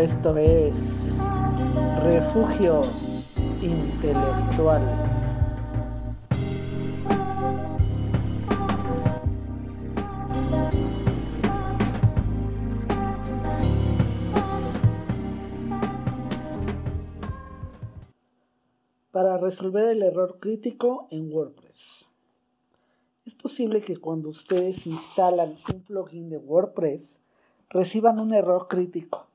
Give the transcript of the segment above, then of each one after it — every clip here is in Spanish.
Esto es Refugio Intelectual. Para resolver el error crítico en WordPress. Es posible que cuando ustedes instalan un plugin de WordPress reciban un error crítico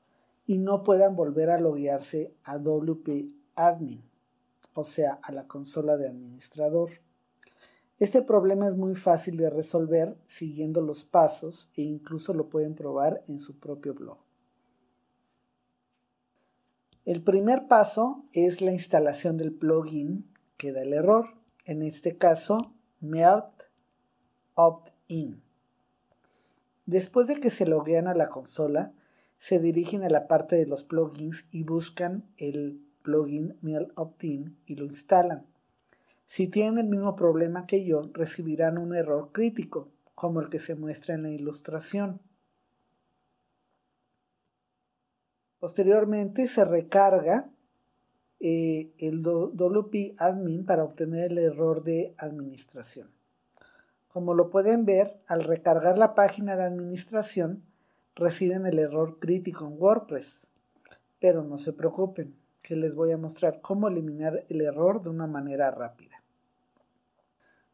y no puedan volver a loguearse a WP Admin, o sea, a la consola de administrador. Este problema es muy fácil de resolver siguiendo los pasos e incluso lo pueden probar en su propio blog. El primer paso es la instalación del plugin que da el error, en este caso Melt Opt-in. Después de que se loguean a la consola, se dirigen a la parte de los plugins y buscan el plugin Mail Opt-in y lo instalan. Si tienen el mismo problema que yo, recibirán un error crítico, como el que se muestra en la ilustración. Posteriormente se recarga eh, el WP Admin para obtener el error de administración. Como lo pueden ver, al recargar la página de administración, reciben el error crítico en WordPress. Pero no se preocupen, que les voy a mostrar cómo eliminar el error de una manera rápida.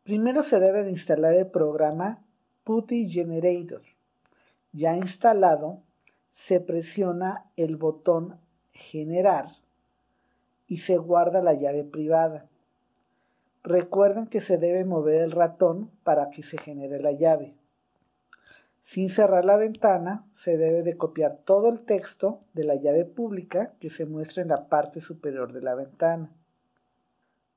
Primero se debe de instalar el programa Putty Generator. Ya instalado, se presiona el botón Generar y se guarda la llave privada. Recuerden que se debe mover el ratón para que se genere la llave. Sin cerrar la ventana, se debe de copiar todo el texto de la llave pública que se muestra en la parte superior de la ventana.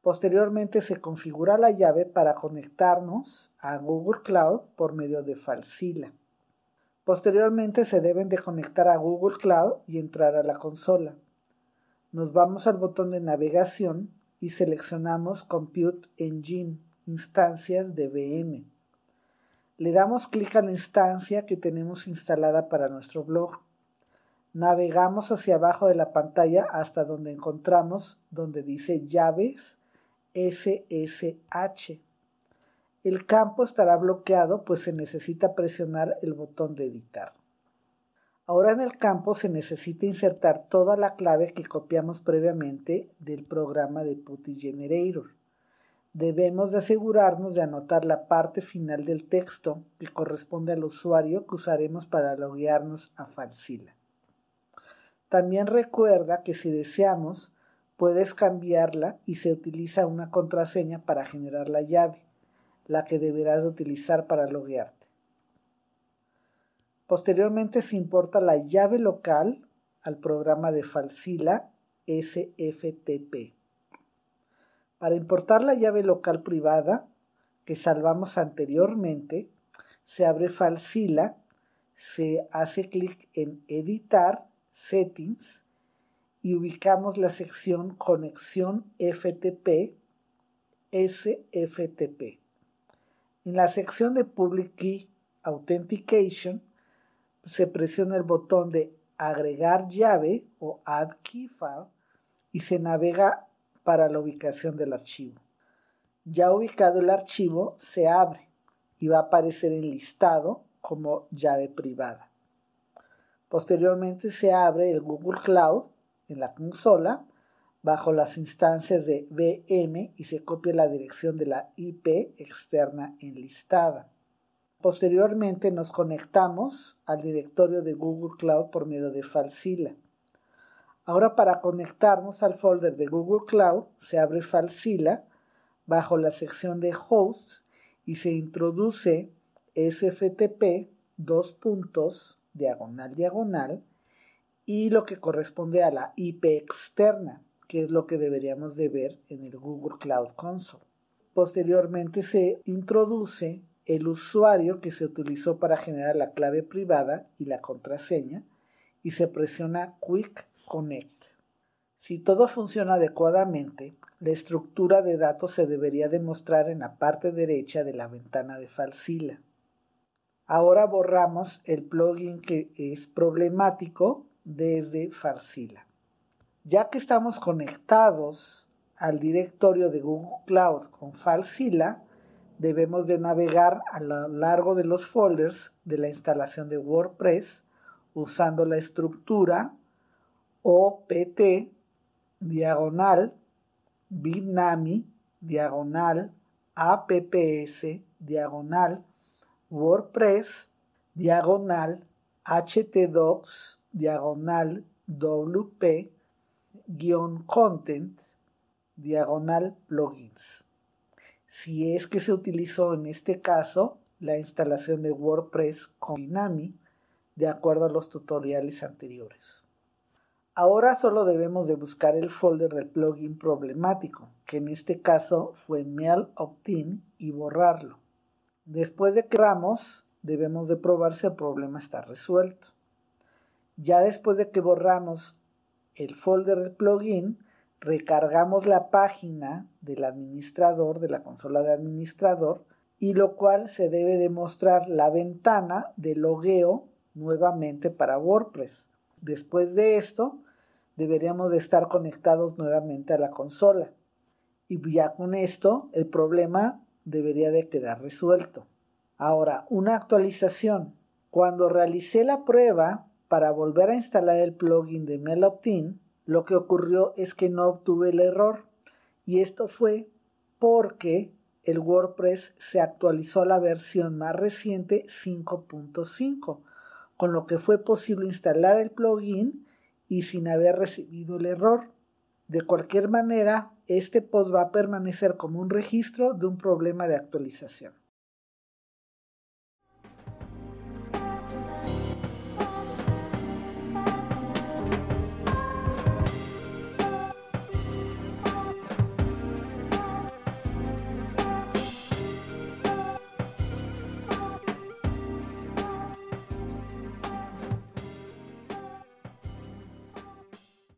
Posteriormente se configura la llave para conectarnos a Google Cloud por medio de Falsila. Posteriormente se deben de conectar a Google Cloud y entrar a la consola. Nos vamos al botón de navegación y seleccionamos Compute Engine, instancias de VM. Le damos clic a la instancia que tenemos instalada para nuestro blog. Navegamos hacia abajo de la pantalla hasta donde encontramos donde dice llaves SSH. El campo estará bloqueado pues se necesita presionar el botón de editar. Ahora en el campo se necesita insertar toda la clave que copiamos previamente del programa de Putty Generator debemos de asegurarnos de anotar la parte final del texto que corresponde al usuario que usaremos para loguearnos a Falsila. También recuerda que si deseamos, puedes cambiarla y se utiliza una contraseña para generar la llave, la que deberás de utilizar para loguearte. Posteriormente se importa la llave local al programa de Falsila SFTP. Para importar la llave local privada que salvamos anteriormente, se abre Falsila, se hace clic en Editar, Settings y ubicamos la sección Conexión FTP, SFTP. En la sección de Public Key Authentication se presiona el botón de Agregar llave o Add Key File y se navega para la ubicación del archivo. Ya ubicado el archivo, se abre y va a aparecer enlistado como llave privada. Posteriormente se abre el Google Cloud en la consola bajo las instancias de VM y se copia la dirección de la IP externa enlistada. Posteriormente nos conectamos al directorio de Google Cloud por medio de Falsila. Ahora para conectarnos al folder de Google Cloud se abre Falsila bajo la sección de Hosts y se introduce SFTP dos puntos diagonal diagonal y lo que corresponde a la IP externa, que es lo que deberíamos de ver en el Google Cloud Console. Posteriormente se introduce el usuario que se utilizó para generar la clave privada y la contraseña y se presiona Quick Connect. Si todo funciona adecuadamente, la estructura de datos se debería demostrar en la parte derecha de la ventana de Falsila. Ahora borramos el plugin que es problemático desde Farsila. Ya que estamos conectados al directorio de Google Cloud con Farsila, debemos de navegar a lo largo de los folders de la instalación de WordPress usando la estructura OPT diagonal Bitnami diagonal apps diagonal WordPress diagonal htdocs diagonal wp guion content diagonal plugins si es que se utilizó en este caso la instalación de WordPress con Binami de acuerdo a los tutoriales anteriores. Ahora solo debemos de buscar el folder del plugin problemático, que en este caso fue mail opt-in y borrarlo. Después de que borramos, debemos de probar si el problema está resuelto. Ya después de que borramos el folder del plugin, recargamos la página del administrador, de la consola de administrador, y lo cual se debe demostrar la ventana de logueo nuevamente para WordPress. Después de esto, deberíamos de estar conectados nuevamente a la consola. Y ya con esto, el problema debería de quedar resuelto. Ahora, una actualización. Cuando realicé la prueba para volver a instalar el plugin de MailOptin, lo que ocurrió es que no obtuve el error y esto fue porque el WordPress se actualizó a la versión más reciente 5.5, con lo que fue posible instalar el plugin y sin haber recibido el error. De cualquier manera, este post va a permanecer como un registro de un problema de actualización.